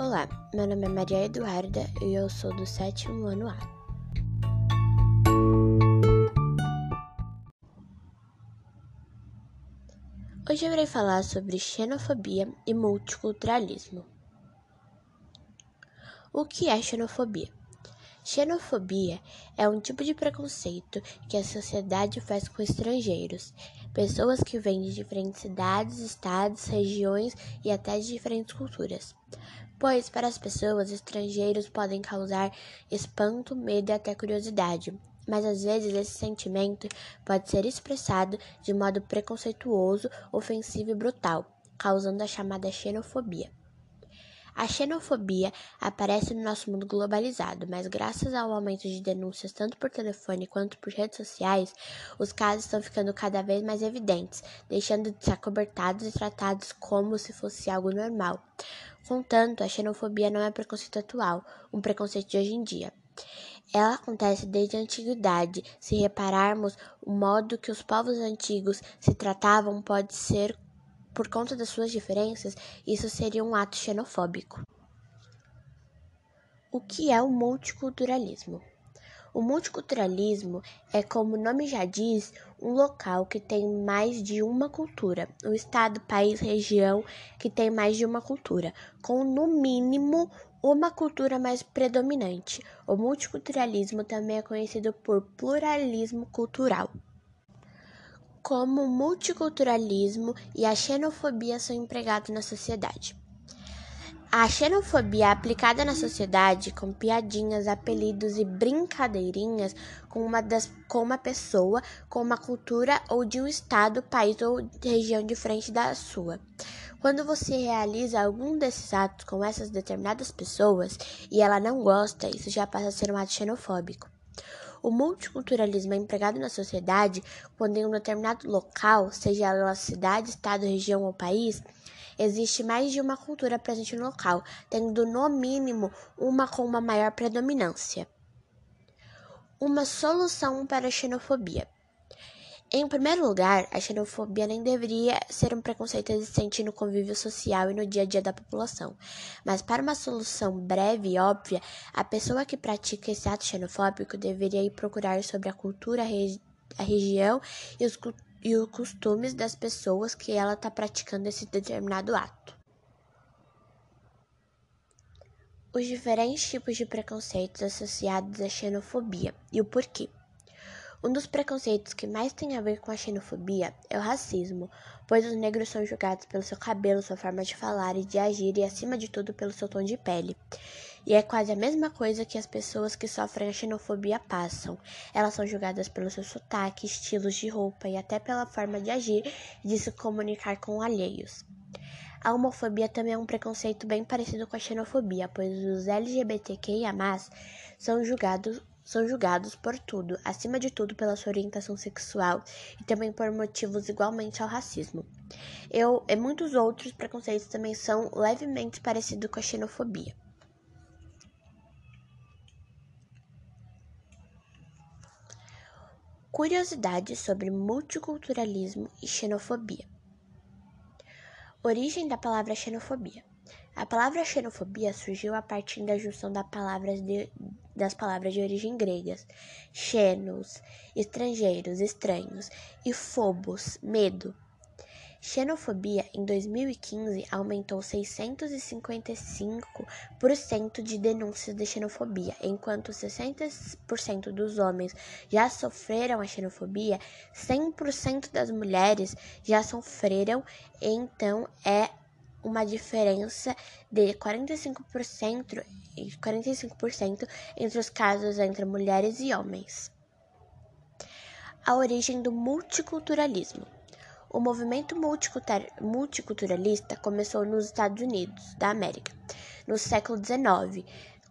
Olá, meu nome é Maria Eduarda e eu sou do sétimo ano A. Hoje eu irei falar sobre xenofobia e multiculturalismo. O que é xenofobia? Xenofobia é um tipo de preconceito que a sociedade faz com estrangeiros, pessoas que vêm de diferentes cidades, estados, regiões e até de diferentes culturas. Pois, para as pessoas, estrangeiros podem causar espanto, medo e até curiosidade, mas às vezes esse sentimento pode ser expressado de modo preconceituoso, ofensivo e brutal, causando a chamada xenofobia. A xenofobia aparece no nosso mundo globalizado, mas graças ao aumento de denúncias tanto por telefone quanto por redes sociais, os casos estão ficando cada vez mais evidentes, deixando de ser acobertados e tratados como se fosse algo normal. Contanto, a xenofobia não é preconceito atual, um preconceito de hoje em dia. Ela acontece desde a antiguidade. Se repararmos, o modo que os povos antigos se tratavam pode ser por conta das suas diferenças, isso seria um ato xenofóbico. O que é o multiculturalismo? O multiculturalismo é, como o nome já diz, um local que tem mais de uma cultura, um estado, país, região que tem mais de uma cultura, com no mínimo uma cultura mais predominante. O multiculturalismo também é conhecido por pluralismo cultural como o multiculturalismo e a xenofobia são empregados na sociedade. A xenofobia aplicada na sociedade com piadinhas, apelidos e brincadeirinhas com uma, das, com uma pessoa, com uma cultura ou de um estado, país ou região diferente da sua. Quando você realiza algum desses atos com essas determinadas pessoas e ela não gosta, isso já passa a ser um ato xenofóbico. O multiculturalismo é empregado na sociedade quando em um determinado local, seja ela cidade, estado, região ou país, existe mais de uma cultura presente no local, tendo no mínimo uma com uma maior predominância. Uma solução para a xenofobia. Em primeiro lugar, a xenofobia nem deveria ser um preconceito existente no convívio social e no dia a dia da população. Mas, para uma solução breve e óbvia, a pessoa que pratica esse ato xenofóbico deveria ir procurar sobre a cultura, a, regi a região e os, e os costumes das pessoas que ela está praticando esse determinado ato. Os diferentes tipos de preconceitos associados à xenofobia e o porquê. Um dos preconceitos que mais tem a ver com a xenofobia é o racismo, pois os negros são julgados pelo seu cabelo, sua forma de falar e de agir e, acima de tudo, pelo seu tom de pele. E é quase a mesma coisa que as pessoas que sofrem a xenofobia passam. Elas são julgadas pelo seu sotaque, estilos de roupa e até pela forma de agir e de se comunicar com alheios. A homofobia também é um preconceito bem parecido com a xenofobia, pois os LGBTQIA+, são julgados são julgados por tudo, acima de tudo pela sua orientação sexual e também por motivos igualmente ao racismo. Eu e muitos outros preconceitos também são levemente parecidos com a xenofobia. Curiosidades sobre multiculturalismo e xenofobia. Origem da palavra xenofobia. A palavra xenofobia surgiu a partir da junção das palavras de, das palavras de origem gregas, xenos, estrangeiros, estranhos, e phobos, medo. Xenofobia em 2015 aumentou 655% de denúncias de xenofobia, enquanto 60% dos homens já sofreram a xenofobia, 100% das mulheres já sofreram, então é uma diferença de 45%, 45% entre os casos entre mulheres e homens. A origem do multiculturalismo. O movimento multiculturalista começou nos Estados Unidos da América, no século XIX,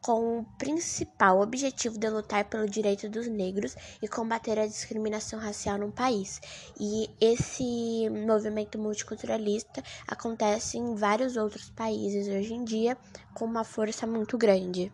com o principal objetivo de lutar pelo direito dos negros e combater a discriminação racial no país. E esse movimento multiculturalista acontece em vários outros países hoje em dia com uma força muito grande.